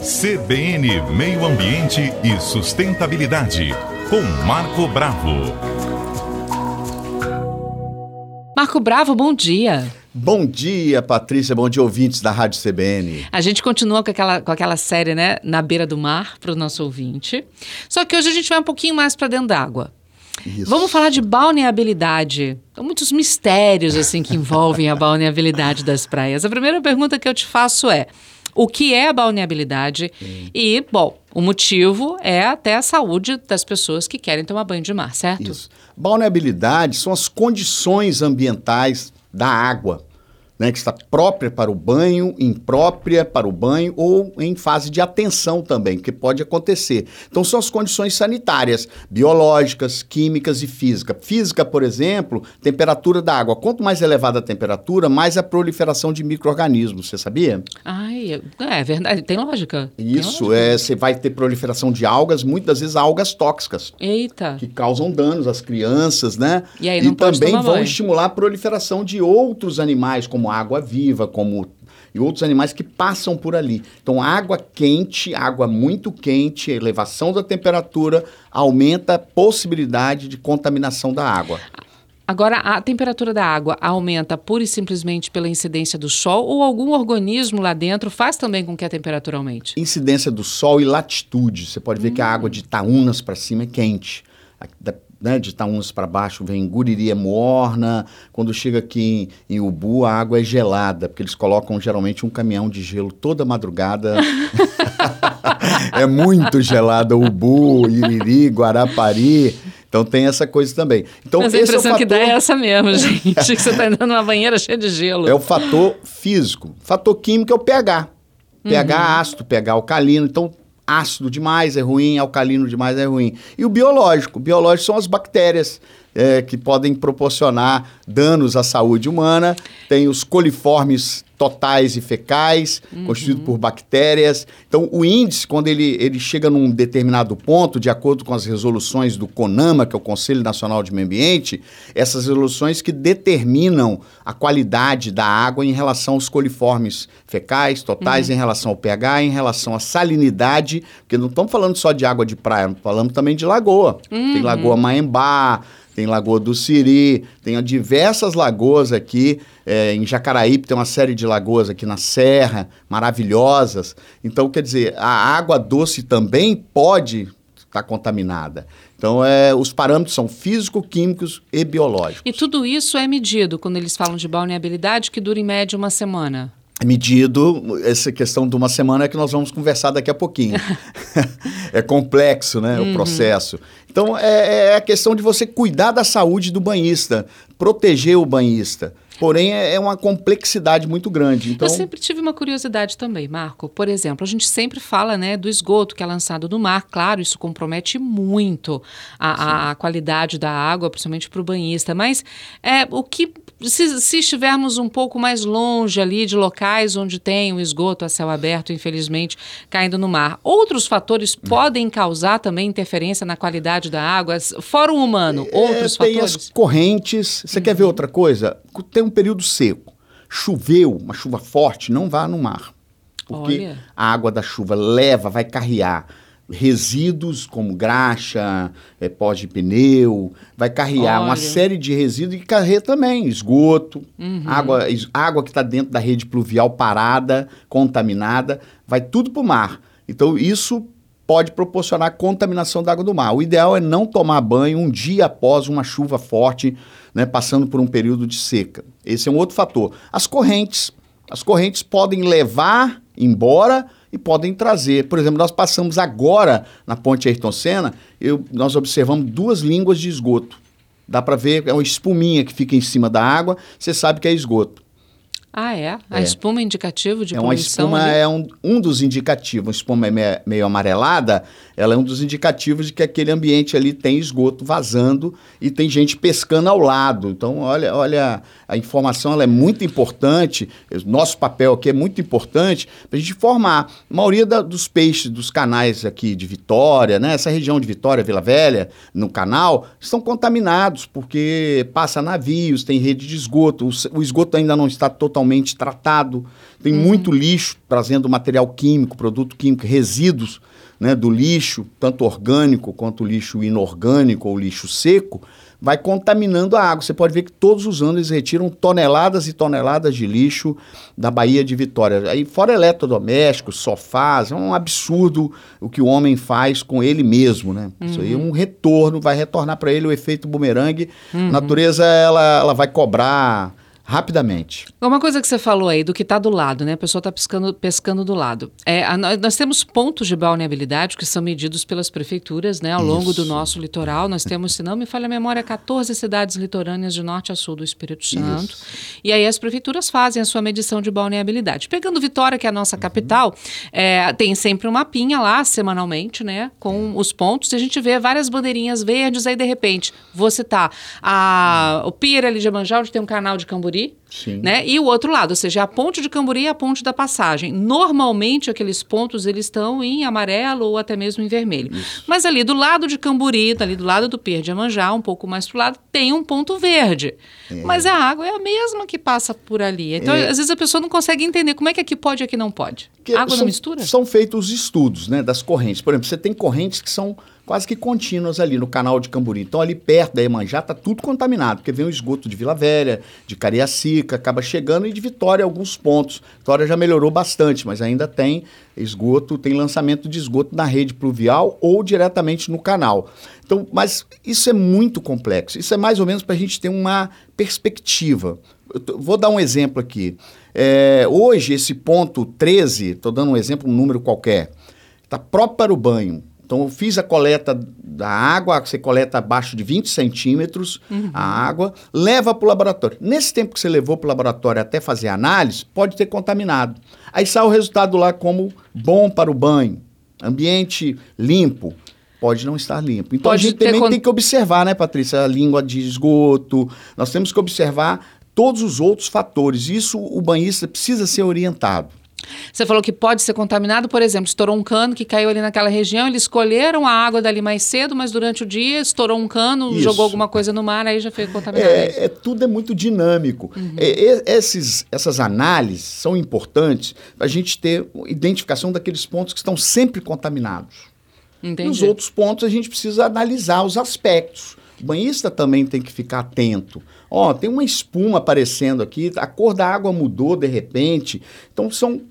CBN Meio Ambiente e Sustentabilidade, com Marco Bravo. Marco Bravo, bom dia. Bom dia, Patrícia. Bom dia, ouvintes da Rádio CBN. A gente continua com aquela, com aquela série, né? Na beira do mar, para o nosso ouvinte. Só que hoje a gente vai um pouquinho mais para dentro d'água. Isso. Vamos falar de balneabilidade. São muitos mistérios assim que envolvem a balneabilidade das praias. A primeira pergunta que eu te faço é: o que é a balneabilidade? Sim. E, bom, o motivo é até a saúde das pessoas que querem tomar banho de mar, certo? Isso. Balneabilidade são as condições ambientais da água né, que está própria para o banho, imprópria para o banho ou em fase de atenção também, que pode acontecer. Então são as condições sanitárias, biológicas, químicas e física. Física, por exemplo, temperatura da água. Quanto mais elevada a temperatura, mais a proliferação de micro-organismos, você sabia? Ai, é verdade, tem lógica. Isso, tem lógica. é, você vai ter proliferação de algas, muitas vezes algas tóxicas. Eita. Que causam danos às crianças, né? E, aí e também vão banho. estimular a proliferação de outros animais, como como água viva, como e outros animais que passam por ali. Então, água quente, água muito quente, elevação da temperatura aumenta a possibilidade de contaminação da água. Agora, a temperatura da água aumenta pura e simplesmente pela incidência do sol ou algum organismo lá dentro faz também com que a temperatura aumente? Incidência do sol e latitude. Você pode ver hum. que a água de Itaúnas para cima é quente né, de Itaúnas para baixo vem Guriri é morna, quando chega aqui em, em, Ubu a água é gelada, porque eles colocam geralmente um caminhão de gelo toda madrugada. é muito gelada Ubu, Iriri, Guarapari. Então tem essa coisa também. Então, Mas a impressão é fator... que dá é essa mesmo, gente. que você está entrando numa banheira cheia de gelo. É o fator físico. Fator químico é o pH. pH uhum. ácido, pH alcalino. Então ácido demais é ruim, alcalino demais é ruim. E o biológico, o biológico são as bactérias é, que podem proporcionar danos à saúde humana. Tem os coliformes totais e fecais, uhum. constituído por bactérias. Então, o índice, quando ele, ele chega num determinado ponto, de acordo com as resoluções do CONAMA, que é o Conselho Nacional de Meio Ambiente, essas resoluções que determinam a qualidade da água em relação aos coliformes fecais, totais, uhum. em relação ao pH, em relação à salinidade, porque não estamos falando só de água de praia, falamos também de lagoa. Uhum. Tem lagoa Maembá, tem Lagoa do Siri, tem diversas lagoas aqui. É, em Jacaraípe tem uma série de lagoas aqui na Serra, maravilhosas. Então, quer dizer, a água doce também pode estar tá contaminada. Então, é, os parâmetros são físico-químicos e biológicos. E tudo isso é medido quando eles falam de balneabilidade, que dura em média uma semana? Medido essa questão de uma semana que nós vamos conversar daqui a pouquinho. é complexo, né, uhum. o processo. Então, é, é a questão de você cuidar da saúde do banhista, proteger o banhista. Porém, é, é uma complexidade muito grande. Então... Eu sempre tive uma curiosidade também, Marco. Por exemplo, a gente sempre fala né, do esgoto que é lançado no mar. Claro, isso compromete muito a, a qualidade da água, principalmente para o banhista. Mas é, o que se, se, estivermos um pouco mais longe ali de locais onde tem o esgoto a céu aberto, infelizmente, caindo no mar, outros fatores podem causar também interferência na qualidade da água, fora o humano, é, outros tem fatores? as correntes. Você uhum. quer ver outra coisa? Tem um período seco. Choveu, uma chuva forte, não vá no mar. Porque Olha. a água da chuva leva, vai carrear resíduos como graxa, é, pó de pneu, vai carregar Olha. uma série de resíduos e carregar também esgoto, uhum. água, água que está dentro da rede pluvial parada, contaminada, vai tudo para o mar. Então isso pode proporcionar contaminação da água do mar. O ideal é não tomar banho um dia após uma chuva forte, né, passando por um período de seca. Esse é um outro fator. As correntes, as correntes podem levar embora e podem trazer. Por exemplo, nós passamos agora na ponte Ayrton Senna, eu, nós observamos duas línguas de esgoto. Dá para ver, é uma espuminha que fica em cima da água, você sabe que é esgoto. Ah, é? A é. espuma é indicativo de é poluição? Uma espuma ali? é um, um dos indicativos. A espuma é meio, meio, amarelada, ela é um dos indicativos de que aquele ambiente ali tem esgoto vazando e tem gente pescando ao lado. Então, olha, olha a informação ela é muito importante. Nosso papel aqui é muito importante para a gente informar. A maioria da, dos peixes dos canais aqui de Vitória, né, essa região de Vitória, Vila Velha, no canal, estão contaminados porque passa navios, tem rede de esgoto. o, o esgoto ainda não está totalmente totalmente tratado. Tem uhum. muito lixo trazendo material químico, produto químico, resíduos né, do lixo, tanto orgânico quanto lixo inorgânico ou lixo seco, vai contaminando a água. Você pode ver que todos os anos eles retiram toneladas e toneladas de lixo da Baía de Vitória. Aí fora eletrodomésticos, sofás, é um absurdo o que o homem faz com ele mesmo, né? Uhum. Isso aí é um retorno, vai retornar para ele o efeito bumerangue. Uhum. A natureza ela, ela vai cobrar rapidamente. Uma coisa que você falou aí do que está do lado, né? A pessoa está pescando, pescando do lado. É, a, nós temos pontos de balneabilidade que são medidos pelas prefeituras, né? Ao Isso. longo do nosso litoral, nós temos, se não me falha a memória, 14 cidades litorâneas de norte a sul do Espírito Santo. Isso. E aí as prefeituras fazem a sua medição de balneabilidade. Pegando Vitória, que é a nossa uhum. capital, é, tem sempre um mapinha lá, semanalmente, né? Com os pontos. E a gente vê várias bandeirinhas verdes, aí de repente, vou citar a, o Pier ali de Amanjá, onde tem um canal de Camburi, Camburi, Sim. né? E o outro lado, ou seja, a ponte de Camburi e a ponte da Passagem. Normalmente aqueles pontos eles estão em amarelo ou até mesmo em vermelho. Isso. Mas ali do lado de Camburi, ali do lado do Pier de Amanjá, um pouco mais pro lado, tem um ponto verde. É. Mas a água é a mesma que passa por ali. Então, é. às vezes a pessoa não consegue entender como é que aqui pode e aqui não pode. Que água são, não mistura? São feitos estudos, né, das correntes. Por exemplo, você tem correntes que são quase que contínuas ali no canal de Camburi. Então, ali perto da Emanjá está tudo contaminado, porque vem o esgoto de Vila Velha, de Cariacica, acaba chegando e de Vitória alguns pontos. Vitória já melhorou bastante, mas ainda tem esgoto, tem lançamento de esgoto na rede pluvial ou diretamente no canal. Então, mas isso é muito complexo. Isso é mais ou menos para a gente ter uma perspectiva. Vou dar um exemplo aqui. É, hoje, esse ponto 13, estou dando um exemplo, um número qualquer, está próprio para o banho. Então, eu fiz a coleta da água, você coleta abaixo de 20 centímetros uhum. a água, leva para o laboratório. Nesse tempo que você levou para o laboratório até fazer a análise, pode ter contaminado. Aí sai o resultado lá como bom para o banho, ambiente limpo. Pode não estar limpo. Então pode a gente também con... tem que observar, né, Patrícia, a língua de esgoto. Nós temos que observar todos os outros fatores. Isso o banhista precisa ser orientado. Você falou que pode ser contaminado, por exemplo, estourou um cano que caiu ali naquela região, eles escolheram a água dali mais cedo, mas durante o dia estourou um cano, Isso. jogou alguma coisa no mar, aí já foi contaminado. É, é tudo é muito dinâmico. Uhum. É, esses, essas análises são importantes para a gente ter identificação daqueles pontos que estão sempre contaminados. Entendi. Nos outros pontos a gente precisa analisar os aspectos. O banhista também tem que ficar atento. Ó, tem uma espuma aparecendo aqui, a cor da água mudou de repente. Então são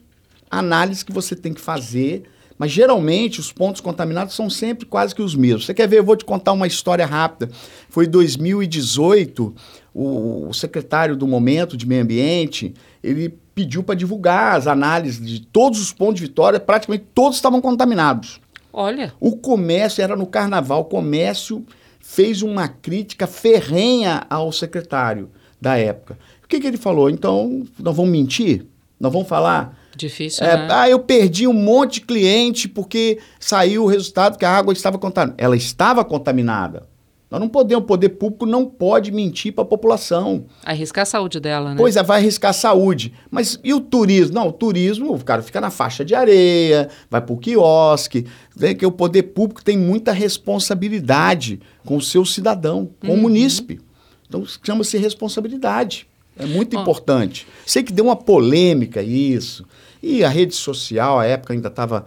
análises que você tem que fazer, mas geralmente os pontos contaminados são sempre quase que os mesmos. Você quer ver? Eu vou te contar uma história rápida. Foi em 2018, o, o secretário do momento de meio ambiente, ele pediu para divulgar as análises de todos os pontos de Vitória, praticamente todos estavam contaminados. Olha. O comércio era no carnaval, o comércio fez uma crítica ferrenha ao secretário da época. O que, que ele falou? Então, nós vamos mentir? Nós vamos falar? Difícil, é, né? Ah, eu perdi um monte de cliente porque saiu o resultado que a água estava contaminada. Ela estava contaminada. Nós não podemos, o poder público não pode mentir para a população. Arriscar a saúde dela, né? Pois é, vai arriscar a saúde. Mas e o turismo? Não, o turismo, o cara fica na faixa de areia, vai para o quiosque. Vê que o poder público tem muita responsabilidade com o seu cidadão, com uhum. o munícipe. Então chama-se responsabilidade. É muito oh. importante. Sei que deu uma polêmica isso. E a rede social, a época ainda estava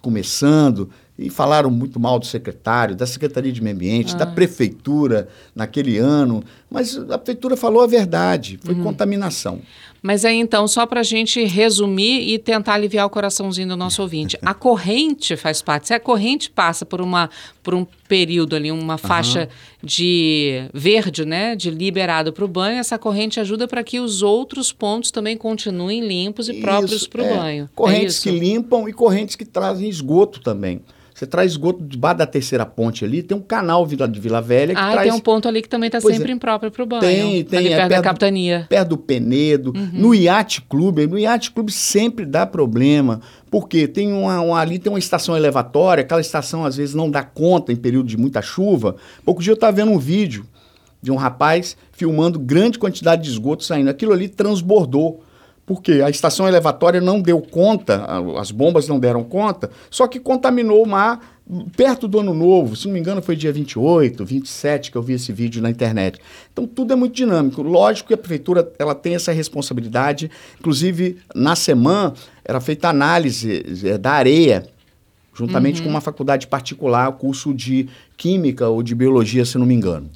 começando e falaram muito mal do secretário, da Secretaria de Meio Ambiente, ah. da prefeitura naquele ano, mas a prefeitura falou a verdade, foi uhum. contaminação. Mas aí então, só para a gente resumir e tentar aliviar o coraçãozinho do nosso ouvinte, a corrente faz parte. Se a corrente passa por, uma, por um período ali, uma faixa uhum. de verde, né, de liberado para o banho, essa corrente ajuda para que os outros pontos também continuem limpos e isso, próprios para o é. banho. É correntes é que limpam e correntes que trazem esgoto também. Você traz esgoto debaixo da terceira ponte ali, tem um canal de Vila Velha que ah, traz... tem um ponto ali que também está sempre é. impróprio para o banho. Tem, tem. Ali é perto, perto da capitania. perto do Penedo. Uhum. No Yacht Clube, no Yacht Clube sempre dá problema, porque tem uma, uma, ali tem uma estação elevatória, aquela estação às vezes não dá conta em período de muita chuva. Pouco dia eu estava vendo um vídeo de um rapaz filmando grande quantidade de esgoto saindo. Aquilo ali transbordou porque a estação elevatória não deu conta, as bombas não deram conta, só que contaminou o mar perto do ano novo, se não me engano foi dia 28, 27 que eu vi esse vídeo na internet. Então tudo é muito dinâmico. Lógico que a prefeitura ela tem essa responsabilidade. Inclusive, na semana era feita análise é, da areia, juntamente uhum. com uma faculdade particular, curso de química ou de biologia, se não me engano.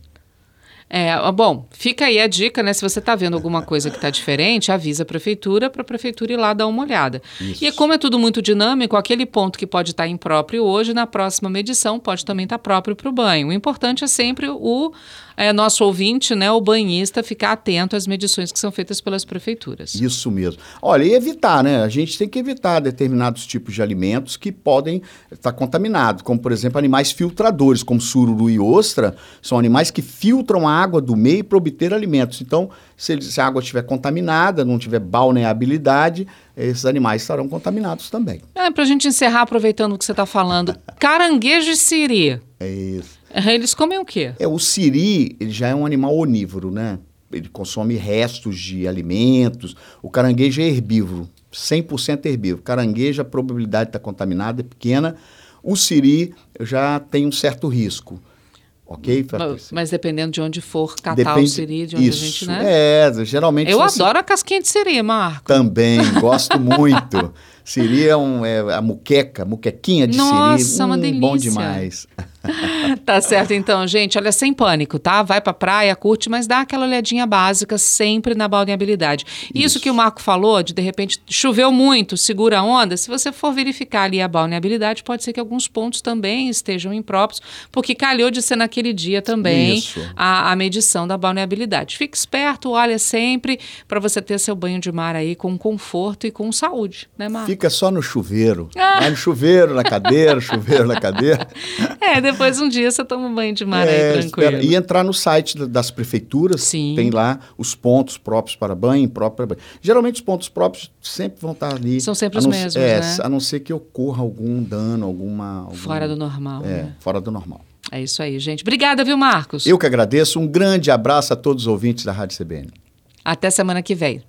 É, bom, fica aí a dica, né? Se você está vendo alguma coisa que está diferente, avisa a prefeitura para a prefeitura ir lá dar uma olhada. Isso. E como é tudo muito dinâmico, aquele ponto que pode estar tá impróprio hoje, na próxima medição pode também estar tá próprio para o banho. O importante é sempre o é, nosso ouvinte, né, o banhista, ficar atento às medições que são feitas pelas prefeituras. Isso mesmo. Olha, e evitar, né? A gente tem que evitar determinados tipos de alimentos que podem estar contaminados, como, por exemplo, animais filtradores, como sururu e ostra, são animais que filtram a água do meio para obter alimentos. Então, se, se a água estiver contaminada, não tiver balneabilidade, esses animais estarão contaminados também. É, para a gente encerrar, aproveitando o que você está falando, caranguejo e siri. É isso. Eles comem o quê? É, o siri, ele já é um animal onívoro, né? Ele consome restos de alimentos. O caranguejo é herbívoro, 100% herbívoro. Caranguejo, a probabilidade de estar contaminado é pequena. O siri já tem um certo risco. Ok, Mas, mas dependendo de onde for catar Depende, o siri, de onde isso, a gente, né? É, geralmente... Eu adoro a casquinha de siri, Marco. Também, gosto muito. Siri é, um, é a muqueca, muquequinha de Nossa, siri. Nossa, uma hum, delícia. Bom demais. tá certo então, gente. Olha, sem pânico, tá? Vai pra praia, curte, mas dá aquela olhadinha básica sempre na balneabilidade. Isso, Isso que o Marco falou, de de repente choveu muito, segura a onda, se você for verificar ali a balneabilidade, pode ser que alguns pontos também estejam impróprios, porque calhou de ser naquele dia também a, a, medição da balneabilidade. Fique esperto, olha sempre para você ter seu banho de mar aí com conforto e com saúde, né, Marco? Fica só no chuveiro. Ah. Vai no chuveiro, na cadeira, chuveiro na cadeira. É, depois um dia você toma um banho de mar é, aí tranquilo. Espera. E entrar no site das prefeituras, Sim. tem lá os pontos próprios para banho, próprio para banho. Geralmente os pontos próprios sempre vão estar ali. São sempre os mesmos, é, né? A não ser que ocorra algum dano, alguma... Algum, fora do normal. É, né? fora do normal. É isso aí, gente. Obrigada, viu, Marcos? Eu que agradeço. Um grande abraço a todos os ouvintes da Rádio CBN. Até semana que vem.